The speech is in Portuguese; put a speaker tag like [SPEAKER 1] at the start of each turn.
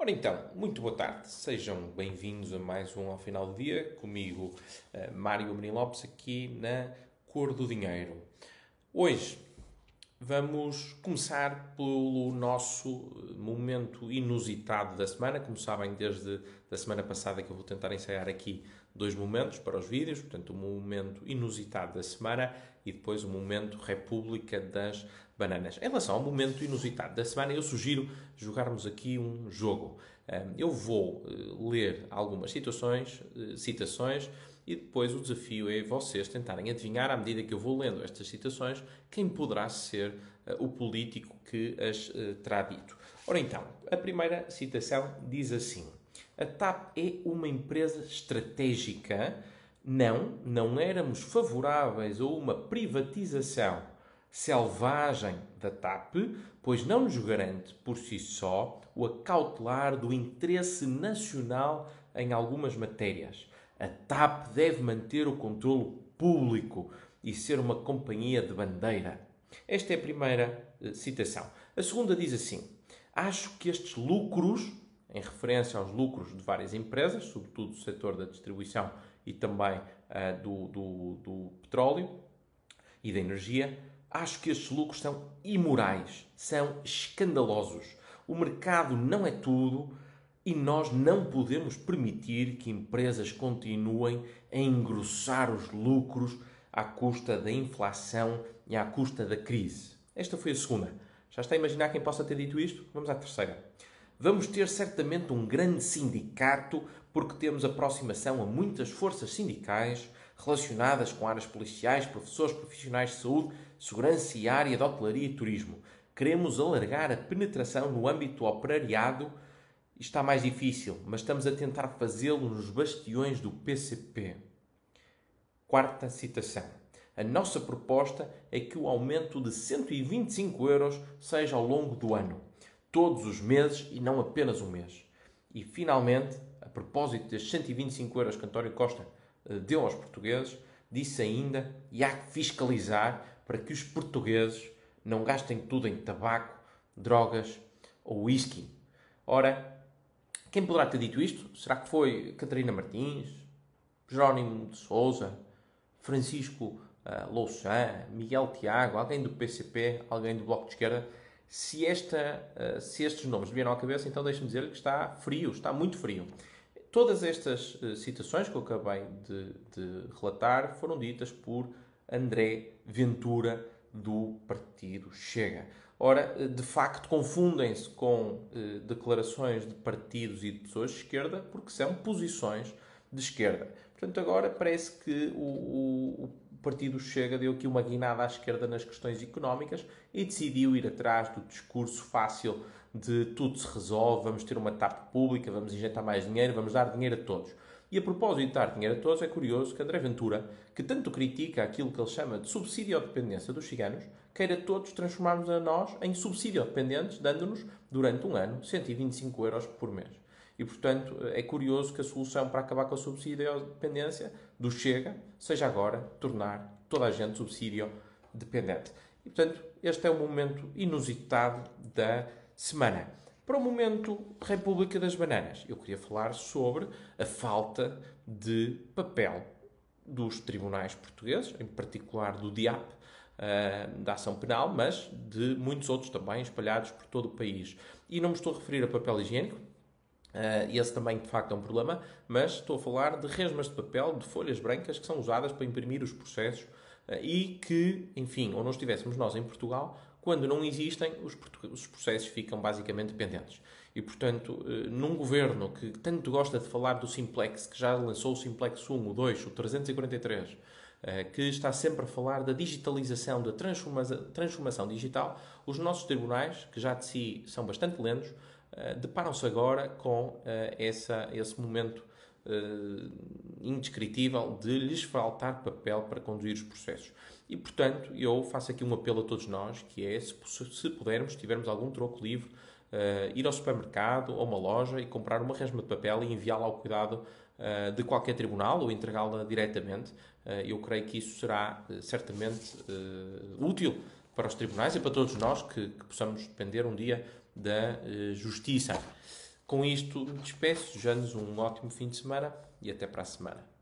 [SPEAKER 1] Ora então, muito boa tarde, sejam bem-vindos a mais um ao final do dia, comigo uh, Mário Amorim Lopes aqui na Cor do Dinheiro. Hoje vamos começar pelo nosso momento inusitado da semana, como sabem desde a semana passada que eu vou tentar ensaiar aqui dois momentos para os vídeos, portanto o momento inusitado da semana e depois o momento República das Bananas. Em relação ao momento inusitado da semana, eu sugiro jogarmos aqui um jogo. Eu vou eh, ler algumas situações, eh, citações e depois o desafio é vocês tentarem adivinhar, à medida que eu vou lendo estas citações, quem poderá ser eh, o político que as terá dito. Ora então, a primeira citação diz assim: A TAP é uma empresa estratégica não, não éramos favoráveis a uma privatização selvagem da TAP, pois não nos garante por si só o acautelar do interesse nacional em algumas matérias. A TAP deve manter o controle público e ser uma companhia de bandeira. Esta é a primeira eh, citação. A segunda diz assim: Acho que estes lucros, em referência aos lucros de várias empresas, sobretudo do setor da distribuição e também uh, do, do, do petróleo e da energia, acho que estes lucros são imorais, são escandalosos. O mercado não é tudo e nós não podemos permitir que empresas continuem a engrossar os lucros à custa da inflação e à custa da crise. Esta foi a segunda. Já está a imaginar quem possa ter dito isto? Vamos à terceira. Vamos ter certamente um grande sindicato porque temos aproximação a muitas forças sindicais relacionadas com áreas policiais, professores, profissionais de saúde, segurança e área de hotelaria e turismo. Queremos alargar a penetração no âmbito operariado. Está mais difícil, mas estamos a tentar fazê-lo nos bastiões do PCP. Quarta citação. A nossa proposta é que o aumento de 125 euros seja ao longo do ano todos os meses e não apenas um mês. E finalmente, a propósito destes 125 euros que António Costa uh, deu aos portugueses, disse ainda e há que fiscalizar para que os portugueses não gastem tudo em tabaco, drogas ou whisky. Ora, quem poderá ter dito isto? Será que foi Catarina Martins, Jerónimo de Souza, Francisco uh, Louçã, Miguel Tiago, alguém do PCP, alguém do Bloco de Esquerda? Se, esta, uh, se estes nomes vieram à cabeça, então deixe-me dizer que está frio, está muito frio. Todas estas uh, citações que eu acabei de, de, relatar foram ditas por André Ventura, do partido Chega. Ora, eh, de facto, confundem-se com uh, declarações de partidos e de pessoas de esquerda, porque são posições de esquerda. Portanto, agora parece que o, o, o partido Chega deu aqui uma guinada à esquerda nas questões económicas e decidiu ir atrás do discurso fácil de tudo se resolve, vamos ter uma TAP pública, vamos injetar mais dinheiro, vamos dar dinheiro a todos. E a propósito de dar dinheiro a todos, é curioso que André Ventura, que tanto critica aquilo que ele chama de subsídio dependência dos ciganos, queira todos transformarmos a nós em subsídio dependentes, dando-nos, durante um ano, 125 euros por mês. E, portanto, é curioso que a solução para acabar com a subsídio dependência do Chega seja agora tornar toda a gente subsídio dependente. E, portanto, este é o momento inusitado da semana. Para o momento República das Bananas, eu queria falar sobre a falta de papel dos tribunais portugueses, em particular do DIAP, uh, da ação penal, mas de muitos outros também espalhados por todo o país. E não me estou a referir a papel higiênico, Uh, esse também, de facto, é um problema, mas estou a falar de resmas de papel, de folhas brancas que são usadas para imprimir os processos uh, e que, enfim, ou não estivéssemos nós em Portugal, quando não existem, os, os processos ficam basicamente pendentes. E, portanto, uh, num governo que tanto gosta de falar do Simplex, que já lançou o Simplex 1, o 2, o 343, que está sempre a falar da digitalização, da transforma transformação digital, os nossos tribunais, que já de si são bastante lentos, eh, deparam-se agora com essa, esse momento indescritível de lhes faltar papel para conduzir os processos. E, portanto, eu faço aqui um apelo a todos nós, que é, se, se pudermos, tivermos algum troco livre, ir ao supermercado ou uma loja e comprar uma resma de papel e enviá-la ao cuidado de qualquer tribunal ou entregá-la diretamente. eu creio que isso será certamente útil para os tribunais e para todos nós que, que possamos depender um dia da uh, justiça. Com isto, despeço. Já-nos um ótimo fim de semana e até para a semana.